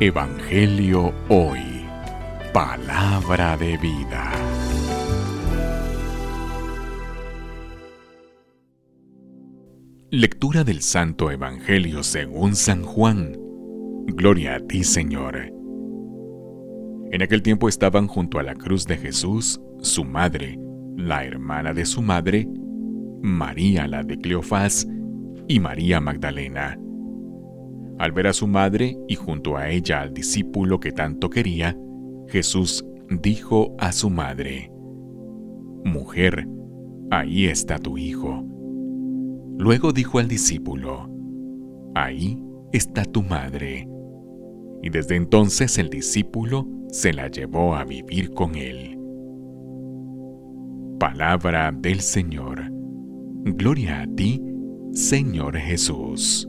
Evangelio Hoy. Palabra de vida. Lectura del Santo Evangelio según San Juan. Gloria a ti, Señor. En aquel tiempo estaban junto a la cruz de Jesús su madre, la hermana de su madre, María la de Cleofás y María Magdalena. Al ver a su madre y junto a ella al discípulo que tanto quería, Jesús dijo a su madre, Mujer, ahí está tu hijo. Luego dijo al discípulo, Ahí está tu madre. Y desde entonces el discípulo se la llevó a vivir con él. Palabra del Señor. Gloria a ti, Señor Jesús.